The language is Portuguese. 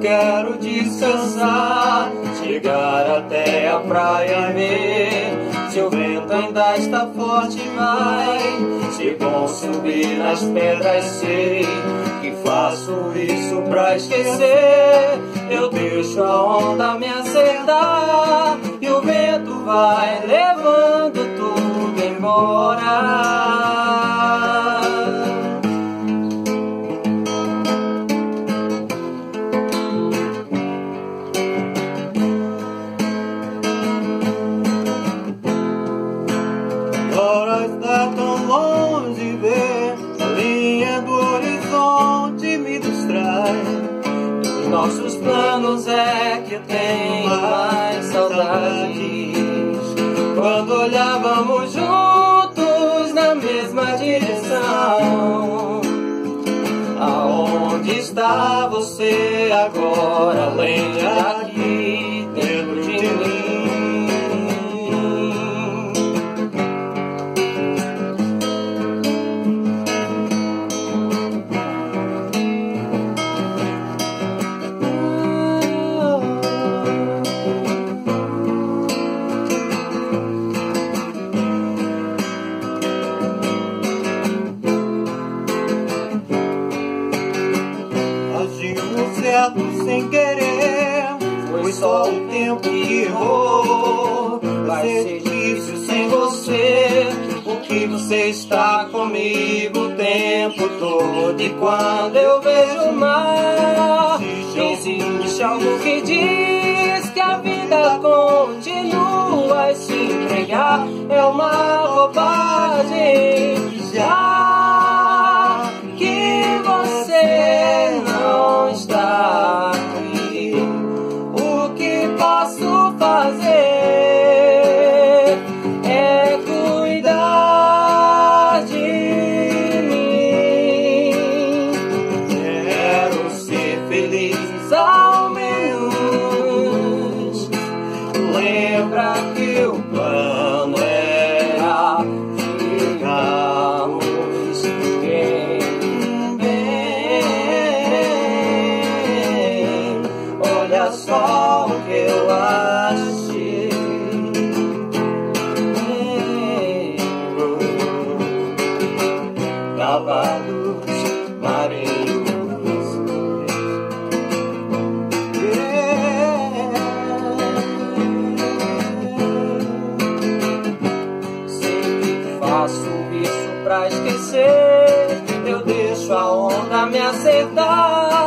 quero descansar, chegar até a praia ver se o vento ainda está forte, vai. Se bom subir nas pedras, sei que faço isso pra esquecer. Eu deixo a onda me acertar e o vento vai levando tudo embora. Planos é que tenho mais saudades. Quando olhávamos juntos na mesma direção. Aonde está você agora, além daqui, sem querer. Foi só o tempo que errou. Vai ser difícil sem você. Porque você está comigo o tempo todo. E quando eu vejo o mar, existe algo que diz que a vida continua a se entregar. É uma bobagem. Lembra que o plano era ficarmos bem, bem. Olha só o que eu achei. Cavalos marinhos. Pra esquecer. Eu deixo a onda me acertar.